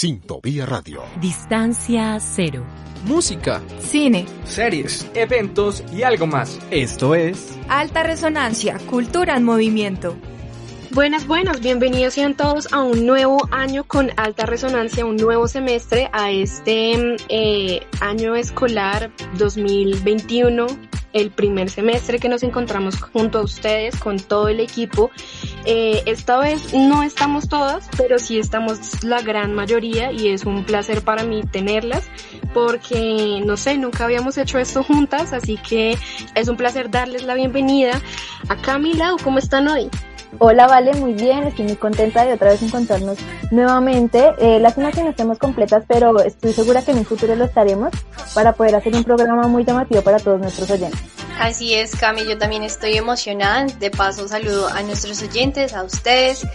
Sintovía Radio. Distancia cero. Música, cine, series, eventos y algo más. Esto es Alta Resonancia, Cultura en Movimiento. Buenas, buenas, bienvenidos sean todos a un nuevo año con alta resonancia, un nuevo semestre a este eh, año escolar 2021 el primer semestre que nos encontramos junto a ustedes con todo el equipo. Eh, esta vez no estamos todas, pero sí estamos la gran mayoría y es un placer para mí tenerlas porque no sé, nunca habíamos hecho esto juntas, así que es un placer darles la bienvenida. A Camila, ¿cómo están hoy? Hola, Vale, muy bien, estoy muy contenta de otra vez encontrarnos nuevamente. Eh, lástima que no estemos completas, pero estoy segura que en un futuro lo estaremos para poder hacer un programa muy llamativo para todos nuestros oyentes. Así es, Cami, yo también estoy emocionada. De paso, saludo a nuestros oyentes, a ustedes.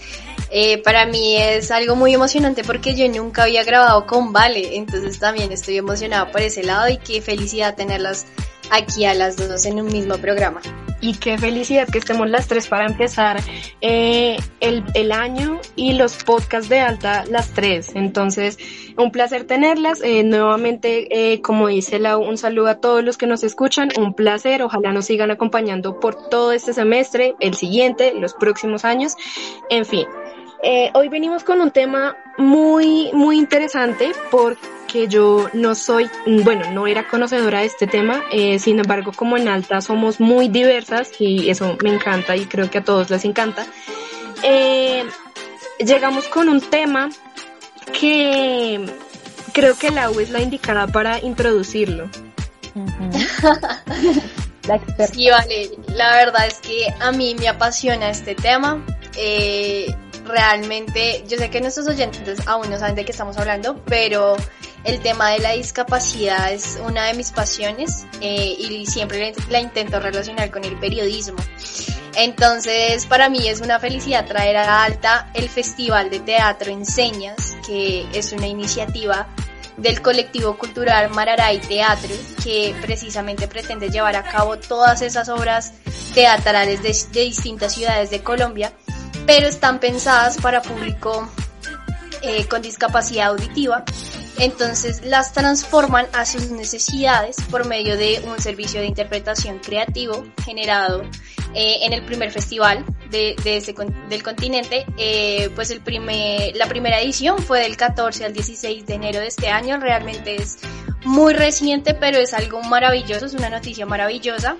Eh, para mí es algo muy emocionante porque yo nunca había grabado con Vale, entonces también estoy emocionada por ese lado y qué felicidad tenerlas aquí a las dos en un mismo programa y qué felicidad que estemos las tres para empezar eh, el, el, año y los podcasts de alta las tres. Entonces, un placer tenerlas. Eh, nuevamente, eh, como dice la, un saludo a todos los que nos escuchan. Un placer. Ojalá nos sigan acompañando por todo este semestre, el siguiente, los próximos años. En fin. Hoy venimos con un tema muy, muy interesante porque yo no soy, bueno, no era conocedora de este tema, eh, sin embargo, como en Alta somos muy diversas y eso me encanta y creo que a todos les encanta. Eh, llegamos con un tema que creo que la U es la indicada para introducirlo. la Sí, vale, la verdad es que a mí me apasiona este tema. Eh, realmente, yo sé que nuestros oyentes aún no saben de qué estamos hablando, pero el tema de la discapacidad es una de mis pasiones eh, y siempre la intento relacionar con el periodismo. Entonces, para mí es una felicidad traer a Alta el Festival de Teatro Enseñas, que es una iniciativa del colectivo cultural Mararay Teatro, que precisamente pretende llevar a cabo todas esas obras teatrales de, distintas ciudades de Colombia pero están pensadas para público eh, con discapacidad auditiva. Entonces las transforman a sus necesidades por medio de un servicio de interpretación creativo generado eh, en el primer festival de, del continente. Eh, pues el primer, la primera edición fue del 14 al 16 de enero de este año. Realmente es muy reciente, pero es algo maravilloso, es una noticia maravillosa.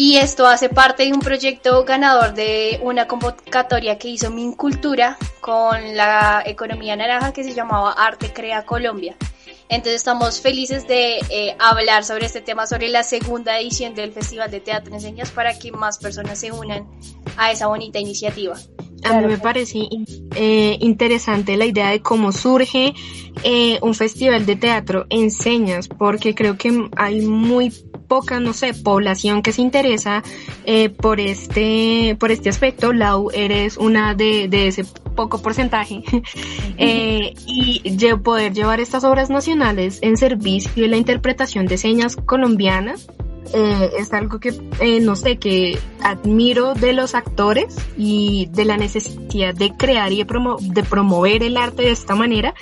Y esto hace parte de un proyecto ganador de una convocatoria que hizo Mincultura con la economía naranja que se llamaba Arte Crea Colombia. Entonces estamos felices de eh, hablar sobre este tema, sobre la segunda edición del Festival de Teatro Enseñas para que más personas se unan a esa bonita iniciativa. A mí me parece eh, interesante la idea de cómo surge eh, un festival de teatro Enseñas, porque creo que hay muy poca, no sé, población que se interesa eh, por este, por este aspecto. Lau, eres una de, de ese poco porcentaje. eh, y poder llevar estas obras nacionales en servicio de la interpretación de señas colombianas eh, es algo que, eh, no sé, que admiro de los actores y de la necesidad de crear y de, de promover el arte de esta manera.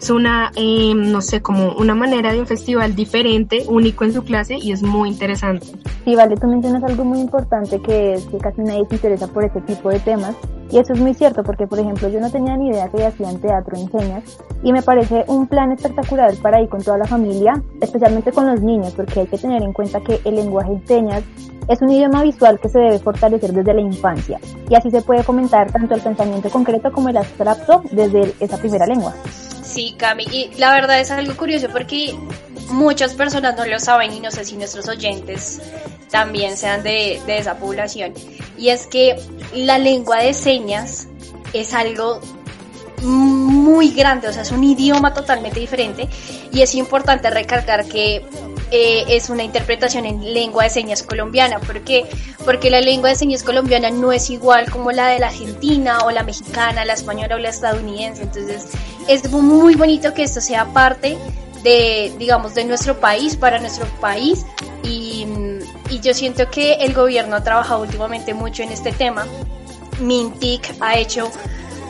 Es una, eh, no sé, como una manera de un festival diferente, único en su clase y es muy interesante. Sí, vale, tú mencionas algo muy importante que es que casi nadie se interesa por este tipo de temas y eso es muy cierto porque, por ejemplo, yo no tenía ni idea que hacían teatro en señas y me parece un plan espectacular para ir con toda la familia, especialmente con los niños, porque hay que tener en cuenta que el lenguaje en señas es un idioma visual que se debe fortalecer desde la infancia y así se puede comentar tanto el pensamiento concreto como el abstracto desde esa primera lengua. Sí, Cami, y la verdad es algo curioso porque muchas personas no lo saben y no sé si nuestros oyentes también sean de, de esa población. Y es que la lengua de señas es algo muy grande, o sea, es un idioma totalmente diferente y es importante recalcar que eh, es una interpretación en lengua de señas colombiana. ¿Por qué? Porque la lengua de señas colombiana no es igual como la de la argentina o la mexicana, la española o la estadounidense. Entonces es muy bonito que esto sea parte de, digamos, de nuestro país, para nuestro país. Y, y yo siento que el gobierno ha trabajado últimamente mucho en este tema. Mintic ha hecho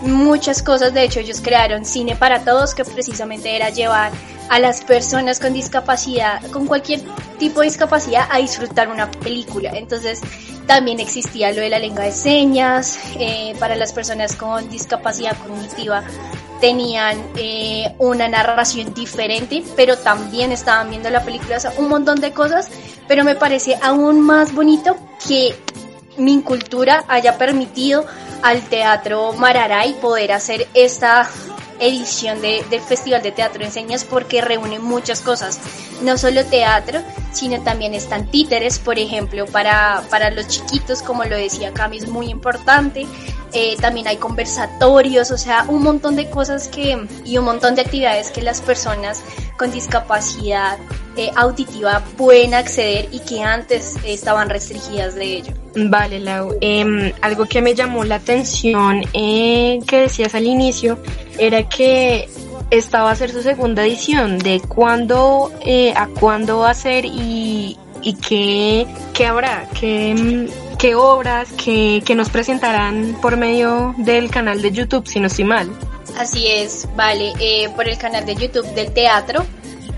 muchas cosas. De hecho, ellos crearon Cine para Todos, que precisamente era llevar a las personas con discapacidad, con cualquier tipo de discapacidad, a disfrutar una película. Entonces, también existía lo de la lengua de señas eh, para las personas con discapacidad cognitiva tenían eh, una narración diferente, pero también estaban viendo la película, o sea, un montón de cosas, pero me parece aún más bonito que mi cultura haya permitido al Teatro Mararay poder hacer esta edición de, del Festival de Teatro Enseñas porque reúne muchas cosas, no solo teatro, sino también están títeres, por ejemplo, para, para los chiquitos, como lo decía Cami, es muy importante, eh, también hay conversatorios, o sea, un montón de cosas que y un montón de actividades que las personas con discapacidad eh, auditiva pueden acceder y que antes estaban restringidas de ello. Vale, Lau. Em, algo que me llamó la atención eh, que decías al inicio era que esta va a ser su segunda edición, de cuándo a cuándo va a ser y, qué, qué habrá, qué qué obras que, nos presentarán por medio del canal de YouTube, si no estoy mal. Así es, vale, eh, por el canal de YouTube del teatro,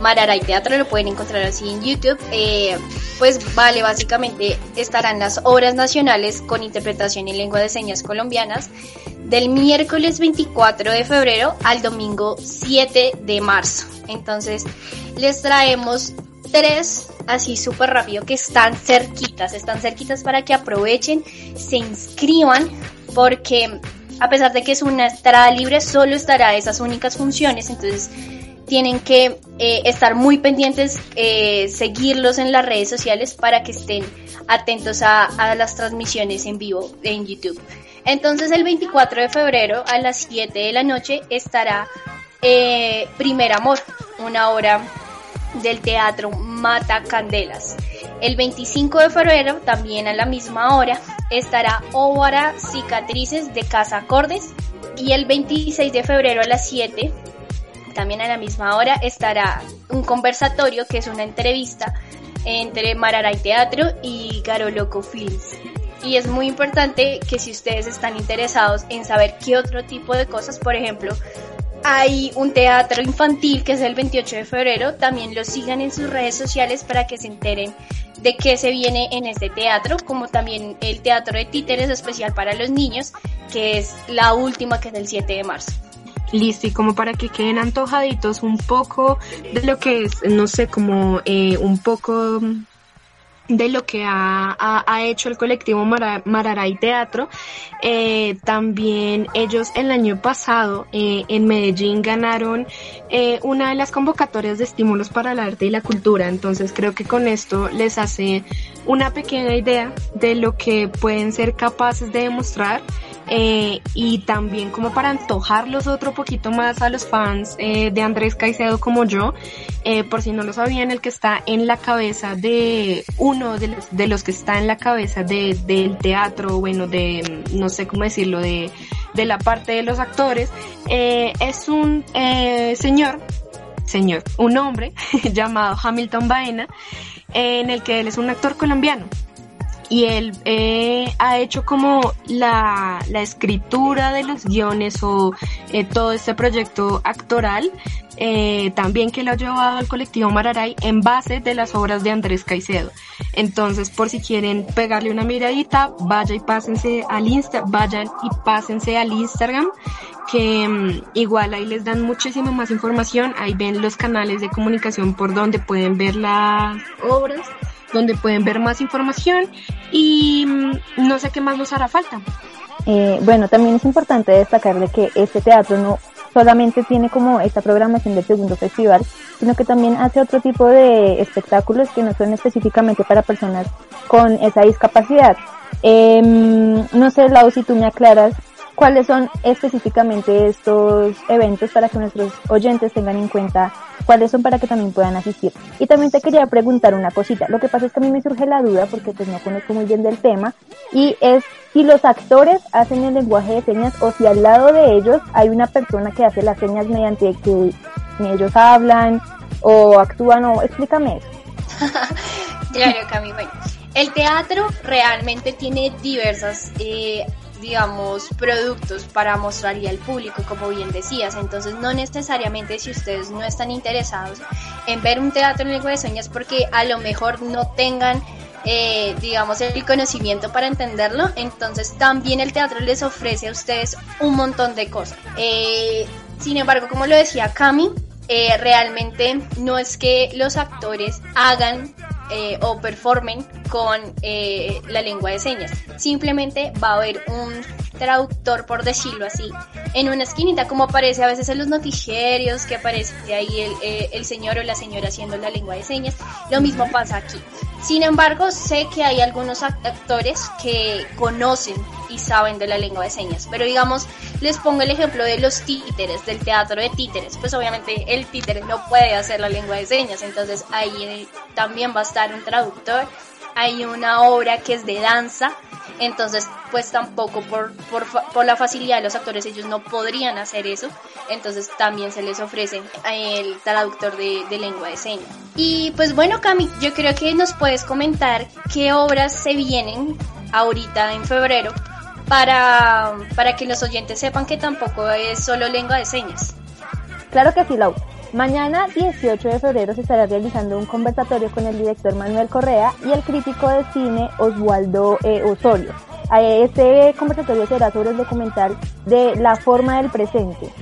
Mararay Teatro, lo pueden encontrar así en YouTube. Eh, pues vale, básicamente estarán las obras nacionales con interpretación en lengua de señas colombianas del miércoles 24 de febrero al domingo 7 de marzo. Entonces les traemos tres así súper rápido que están cerquitas, están cerquitas para que aprovechen, se inscriban porque a pesar de que es una entrada libre, solo estará esas únicas funciones, entonces tienen que eh, estar muy pendientes, eh, seguirlos en las redes sociales para que estén atentos a, las transmisiones en vivo en YouTube. Entonces el 24 de febrero a las 7 de la noche estará eh, Primer Amor, una hora del Teatro Mata Candelas. El 25 de febrero, también a la misma hora, estará Óvara Cicatrices de Casa Acordes. Y el 26 de febrero a las 7, también a la misma hora, estará un conversatorio que es una entrevista entre Mararay Teatro y Garoloco Films. Y es muy importante que si ustedes están interesados en saber qué otro tipo de cosas, por ejemplo, hay un teatro infantil que es el 28 de febrero. También lo sigan en sus redes sociales para que se enteren de qué se viene en este teatro, como también el teatro de títeres especial para los niños, que es la última, que es el 7 de marzo. Listo, y como para que queden antojaditos un poco de lo que es, no sé, como eh, un poco de lo que ha, ha, hecho el colectivo Mararay Teatro. Eh, también ellos el año pasado eh, en Medellín ganaron eh, una de las convocatorias de estímulos para el arte y la cultura. Entonces creo que con esto les hace una pequeña idea de lo que pueden ser capaces de demostrar eh, y también como para antojarlos otro poquito más a los fans eh, de Andrés Caicedo como yo, eh, por si no lo sabían, el que está en la cabeza de uno de los, de los que está en la cabeza de, del teatro, bueno, de, no sé cómo decirlo, de, de la parte de los actores, es un señor, señor, un hombre llamado Hamilton Baena, en el que él es un actor colombiano y él eh, ha hecho como la, la, escritura de los guiones o eh, todo este proyecto actoral, eh, también que lo ha llevado al colectivo Mararay en base de las obras de Andrés Caicedo. Entonces, por si quieren pegarle una miradita, vaya y pásense al Insta, vayan y pásense al Instagram, que mm, igual ahí les dan muchísima más información, ahí ven los canales de comunicación por donde pueden ver las obras donde pueden ver más información y mm, no sé qué más nos hará falta. Eh, bueno, también es importante destacar de que este teatro no solamente tiene como esta programación del segundo festival, sino que también hace otro tipo de espectáculos que no son específicamente para personas con esa discapacidad. Eh, no sé, Lau, si tú me aclaras cuáles son específicamente estos eventos para que nuestros oyentes tengan en cuenta cuáles son para que también puedan asistir. Y también te quería preguntar una cosita. Lo que pasa es que a mí me surge la duda porque pues no conozco muy bien del tema y es si los actores hacen el lenguaje de señas o si al lado de ellos hay una persona que hace las señas mediante que ellos hablan o actúan o explícame eso. claro, Cami, bueno. El teatro realmente tiene diversas eh, digamos, productos para mostrarle al público, como bien decías. Entonces, no necesariamente si ustedes no están interesados en ver un teatro en lengua de señas, porque a lo mejor no tengan eh, digamos, el conocimiento para entenderlo. Entonces también el teatro les ofrece a ustedes un montón de cosas. Eh, sin embargo, como lo decía Cami, eh, realmente no es que los actores hagan o performen con la lengua de señas. Simplemente va a haber un traductor, por decirlo así, en una esquinita, como aparece a veces en los noticieros, que aparece ahí el, el señor o la señora haciendo la lengua de señas. Lo mismo pasa aquí. Sin embargo, sé que hay algunos actores que conocen y saben de la lengua de señas, pero digamos, les pongo el ejemplo de los títeres, del teatro de títeres, pues obviamente el títere no puede hacer la lengua de señas, entonces ahí también va a estar un traductor, hay una obra que es de danza, entonces pues tampoco por, por, la facilidad de los actores ellos no podrían hacer eso, entonces también se les ofrece el traductor de, de lengua de señas. Y pues bueno Cami, yo creo que nos puedes comentar qué obras se vienen ahorita en febrero para, para que los oyentes sepan que tampoco es solo lengua de señas. Claro que sí, Lau. Mañana 18 de febrero se estará realizando un conversatorio con el director Manuel Correa y el crítico de cine Oswaldo eh, Osorio. Este conversatorio será sobre el documental de La forma del presente.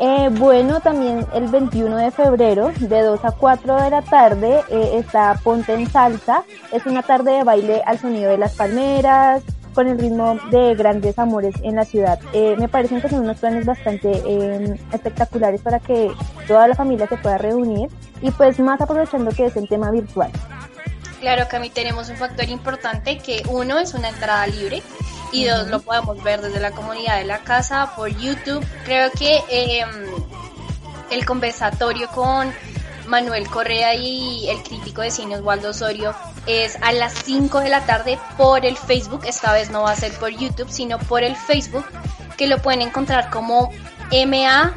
Eh, bueno, también el 21 de febrero, de 2 a 4 de la tarde, eh, está Ponte en Salsa. Es una tarde de baile al sonido de las palmeras, con el ritmo de grandes amores en la ciudad. Eh, me parecen que son unos planes bastante eh, espectaculares para que toda la familia se pueda reunir y pues más aprovechando que es el tema virtual. Claro que a mí tenemos un factor importante que uno es una entrada libre y dos lo podemos ver desde la comunidad de la casa por YouTube. Creo que em, el conversatorio con Manuel Correa y el crítico de cine Osvaldo Osorio es a las 5 de la tarde por el Facebook. Esta vez no va a ser por YouTube, sino por el Facebook, que lo pueden encontrar como MAWM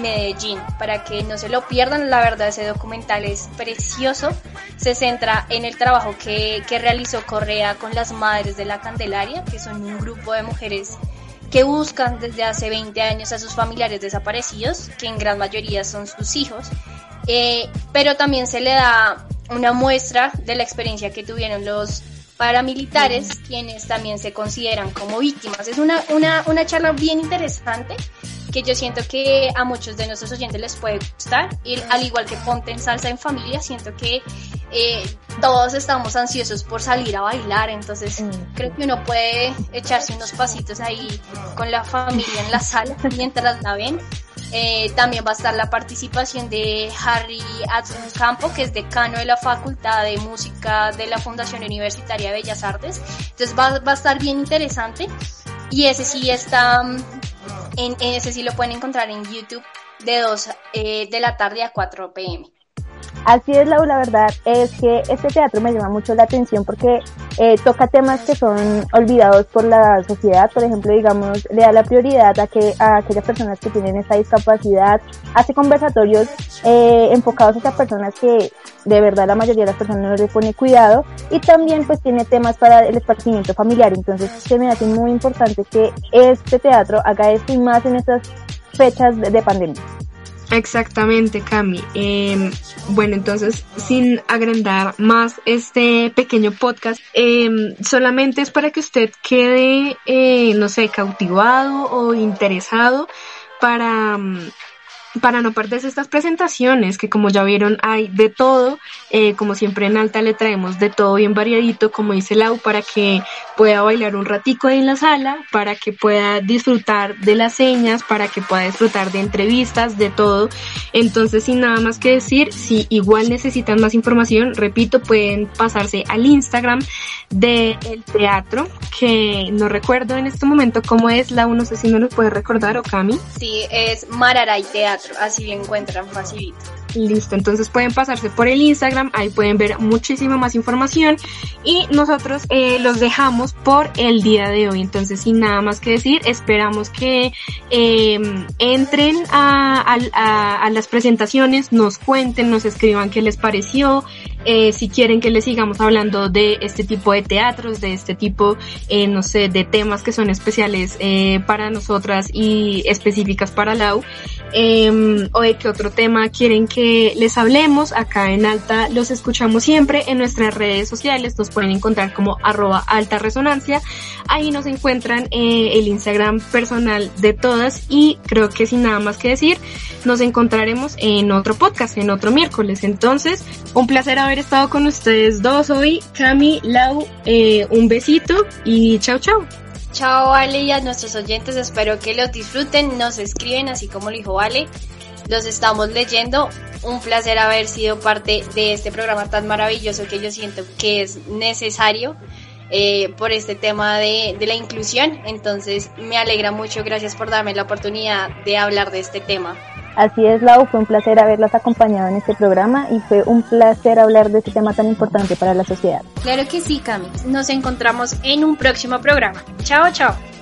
Medellín. Para que no se lo pierdan, la verdad ese documental es precioso. Se centra en el trabajo que, que realizó Correa con las Madres de la Candelaria, que son un grupo de mujeres que buscan desde hace 20 años a sus familiares desaparecidos, que en gran mayoría son sus hijos, eh, pero también se le da una muestra de la experiencia que tuvieron los paramilitares, quienes también se consideran como víctimas. Es una, una, una charla bien interesante que yo siento que a muchos de nuestros oyentes les puede gustar. Y al igual que Ponte en Salsa en Familia, siento que eh, todos estamos ansiosos por salir a bailar, entonces mm. creo que uno puede echarse unos pasitos ahí con la familia en la sala mientras la ven. Eh, también va a estar la participación de Harry Campo, que es decano de la Facultad de Música de la Fundación Universitaria de Bellas Artes. Entonces va, va a estar bien interesante. Y ese sí está en, ese sí lo pueden encontrar en YouTube de 2 eh, de la tarde a 4 pm. Así es, Lau, la verdad es que este teatro me llama mucho la atención porque eh, toca temas que son olvidados por la sociedad, por ejemplo, digamos, le da la prioridad a, que, a aquellas personas que tienen esta discapacidad, hace conversatorios eh, enfocados a esas personas que de verdad la mayoría de las personas no les pone cuidado. Y también pues tiene temas para el esparcimiento familiar, entonces se me hace muy importante que este teatro haga esto y más en estas fechas de pandemia. Exactamente, Cami. Em, bueno, entonces, sin agrandar más este pequeño podcast, em, solamente es para que usted quede, eh, no sé, cautivado o interesado para para no perderse estas presentaciones, que como ya vieron hay de todo, eh, como siempre en alta le traemos de todo bien variadito, como dice Lau, para que pueda bailar un ratico ahí en la sala, para que pueda disfrutar de las señas, para que pueda disfrutar de entrevistas, de todo. Entonces, sin nada más que decir, si igual necesitan más información, repito, pueden pasarse al Instagram del teatro, que no recuerdo en este momento cómo es, Lau, no sé si no lo puede recordar, o Cami. Sí, es Mararay Teatro así lo encuentran facilito. Listo, entonces pueden pasarse por el Instagram, ahí pueden ver muchísima más información y nosotros eh, los dejamos por el día de hoy. Entonces, sin nada más que decir, esperamos que em, entren a, las presentaciones, nos cuenten, nos escriban qué les pareció, eh, si quieren que les sigamos hablando de este tipo de teatros, de este tipo, eh, no sé, de temas que son especiales eh, para nosotras y específicas para Lau, em, o de qué otro tema quieren que les hablemos, acá en Alta los escuchamos siempre en nuestras redes sociales, nos pueden encontrar como arroba alta resonancia, ahí nos encuentran el Instagram personal de todas y creo que sin nada más que decir, nos encontraremos en otro podcast, en otro miércoles. Entonces, un placer haber estado con ustedes dos hoy. Cami, Lau, eh, un besito y chao, chao. Chao, Ale, y a nuestros oyentes, espero que los disfruten, nos escriben así como lo dijo Ale. Los estamos leyendo. Un placer haber sido parte de este programa tan maravilloso que yo siento que es necesario. Eh, por este tema de, de, la inclusión. Entonces me alegra mucho, gracias por darme la oportunidad de hablar de este tema. Así es, Lau, fue un placer haberlas acompañado en este programa y fue un placer hablar de este tema tan importante para la sociedad. Claro que sí, Cami. Nos encontramos en un próximo programa. Chao, chao.